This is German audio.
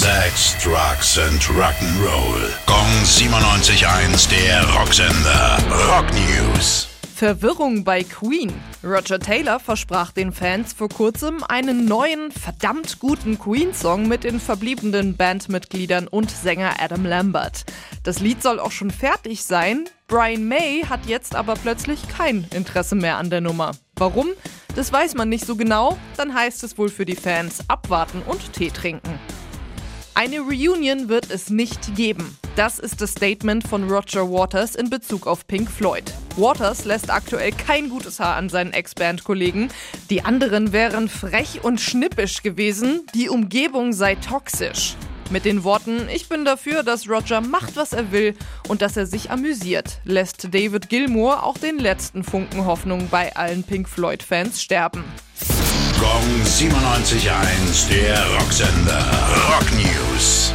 Sex, Drugs and Rock'n'Roll. Gong 97.1, der Rocksender. Rock News. Verwirrung bei Queen. Roger Taylor versprach den Fans vor kurzem einen neuen, verdammt guten Queen-Song mit den verbliebenen Bandmitgliedern und Sänger Adam Lambert. Das Lied soll auch schon fertig sein. Brian May hat jetzt aber plötzlich kein Interesse mehr an der Nummer. Warum? Das weiß man nicht so genau. Dann heißt es wohl für die Fans abwarten und Tee trinken. Eine Reunion wird es nicht geben. Das ist das Statement von Roger Waters in Bezug auf Pink Floyd. Waters lässt aktuell kein gutes Haar an seinen Ex-Band-Kollegen. Die anderen wären frech und schnippisch gewesen, die Umgebung sei toxisch. Mit den Worten, ich bin dafür, dass Roger macht, was er will und dass er sich amüsiert, lässt David Gilmour auch den letzten Funken Hoffnung bei allen Pink Floyd-Fans sterben. Gong 97.1, der Rocksender. Rock News.